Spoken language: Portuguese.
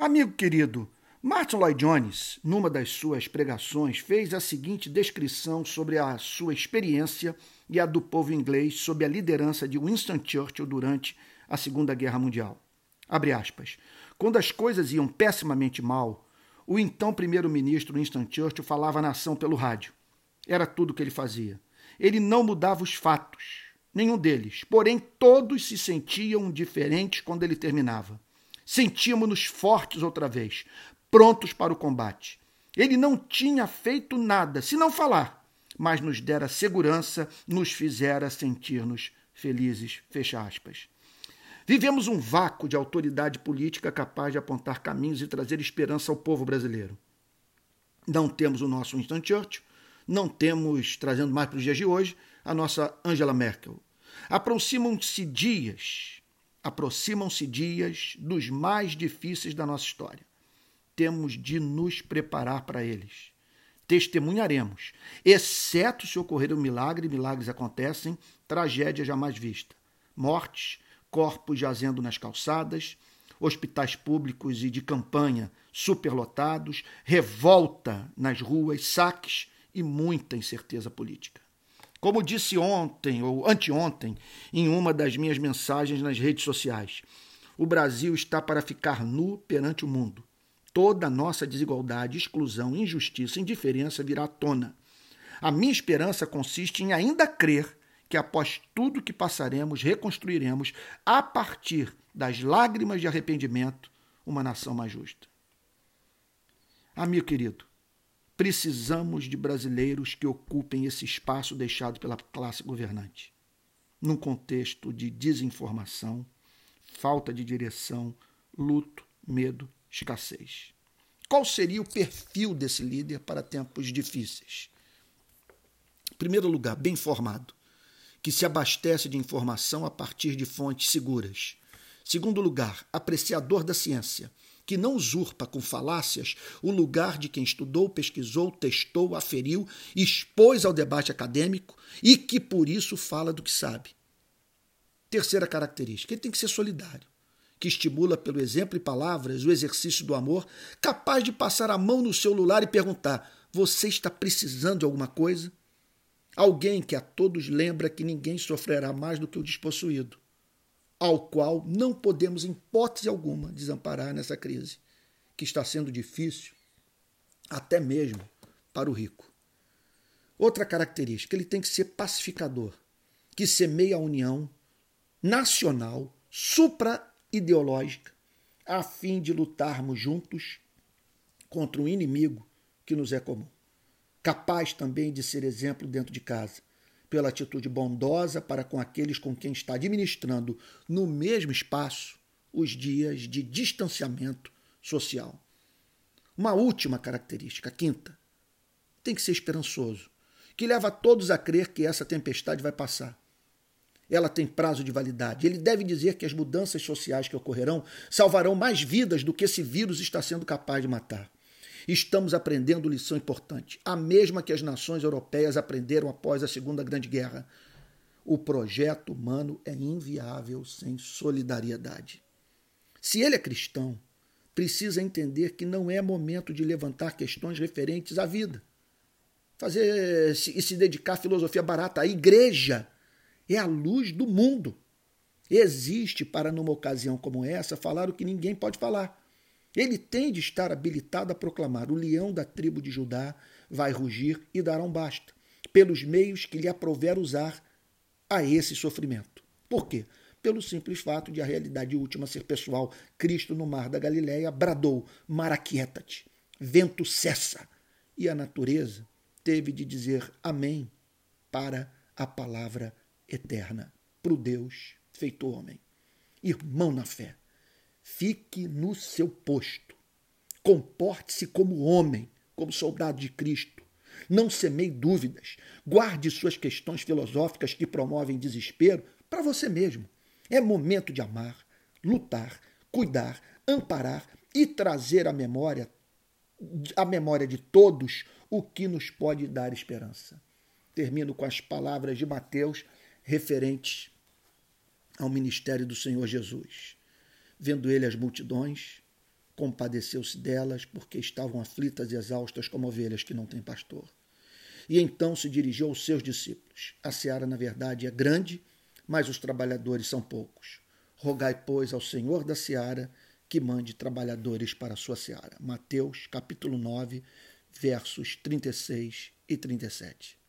Amigo querido, Martin Lloyd Jones, numa das suas pregações, fez a seguinte descrição sobre a sua experiência e a do povo inglês sob a liderança de Winston Churchill durante a Segunda Guerra Mundial. Abre aspas. Quando as coisas iam pessimamente mal, o então primeiro-ministro Winston Churchill falava à nação pelo rádio. Era tudo o que ele fazia. Ele não mudava os fatos, nenhum deles, porém todos se sentiam diferentes quando ele terminava. Sentíamos-nos fortes outra vez, prontos para o combate. Ele não tinha feito nada, se não falar, mas nos dera segurança, nos fizera sentir-nos felizes. Fecha aspas. Vivemos um vácuo de autoridade política capaz de apontar caminhos e trazer esperança ao povo brasileiro. Não temos o nosso Winston Churchill, não temos, trazendo mais para os dias de hoje, a nossa Angela Merkel. Aproximam-se dias, aproximam-se dias dos mais difíceis da nossa história temos de nos preparar para eles. Testemunharemos, exceto se ocorrer um milagre, milagres acontecem, tragédia jamais vista. Mortes, corpos jazendo nas calçadas, hospitais públicos e de campanha superlotados, revolta nas ruas, saques e muita incerteza política. Como disse ontem ou anteontem em uma das minhas mensagens nas redes sociais, o Brasil está para ficar nu perante o mundo toda a nossa desigualdade, exclusão, injustiça, indiferença virá à tona. A minha esperança consiste em ainda crer que após tudo que passaremos, reconstruiremos, a partir das lágrimas de arrependimento, uma nação mais justa. Amigo querido, precisamos de brasileiros que ocupem esse espaço deixado pela classe governante. Num contexto de desinformação, falta de direção, luto, medo escassez. Qual seria o perfil desse líder para tempos difíceis? Em primeiro lugar, bem informado, que se abastece de informação a partir de fontes seguras. Segundo lugar, apreciador da ciência, que não usurpa com falácias o lugar de quem estudou, pesquisou, testou, aferiu, expôs ao debate acadêmico e que por isso fala do que sabe. Terceira característica, ele tem que ser solidário que estimula pelo exemplo e palavras o exercício do amor, capaz de passar a mão no celular e perguntar: Você está precisando de alguma coisa? Alguém que a todos lembra que ninguém sofrerá mais do que o despossuído, ao qual não podemos, em hipótese alguma, desamparar nessa crise, que está sendo difícil, até mesmo para o rico. Outra característica, ele tem que ser pacificador, que semeia a união nacional, supra ideológica, a fim de lutarmos juntos contra um inimigo que nos é comum. Capaz também de ser exemplo dentro de casa, pela atitude bondosa para com aqueles com quem está administrando no mesmo espaço os dias de distanciamento social. Uma última característica, quinta, tem que ser esperançoso, que leva todos a crer que essa tempestade vai passar ela tem prazo de validade. Ele deve dizer que as mudanças sociais que ocorrerão salvarão mais vidas do que esse vírus está sendo capaz de matar. Estamos aprendendo lição importante, a mesma que as nações europeias aprenderam após a Segunda Grande Guerra. O projeto humano é inviável sem solidariedade. Se ele é cristão, precisa entender que não é momento de levantar questões referentes à vida. Fazer e se dedicar à filosofia barata. A igreja é a luz do mundo. Existe para, numa ocasião como essa, falar o que ninguém pode falar. Ele tem de estar habilitado a proclamar: o leão da tribo de Judá vai rugir e dará um basta, pelos meios que lhe aprover usar a esse sofrimento. Por quê? Pelo simples fato de a realidade última ser pessoal. Cristo, no mar da Galileia, bradou: Mar aquieta-te, vento cessa. E a natureza teve de dizer amém para a palavra eterna para o Deus feito homem. Irmão na fé, fique no seu posto. Comporte-se como homem, como soldado de Cristo. Não semeie dúvidas. Guarde suas questões filosóficas que promovem desespero para você mesmo. É momento de amar, lutar, cuidar, amparar e trazer à memória a memória de todos o que nos pode dar esperança. Termino com as palavras de Mateus referentes ao ministério do Senhor Jesus. Vendo ele as multidões, compadeceu-se delas, porque estavam aflitas e exaustas como ovelhas que não têm pastor. E então se dirigiu aos seus discípulos. A seara, na verdade, é grande, mas os trabalhadores são poucos. Rogai, pois, ao Senhor da seara que mande trabalhadores para a sua seara. Mateus, capítulo 9, versos 36 e 37.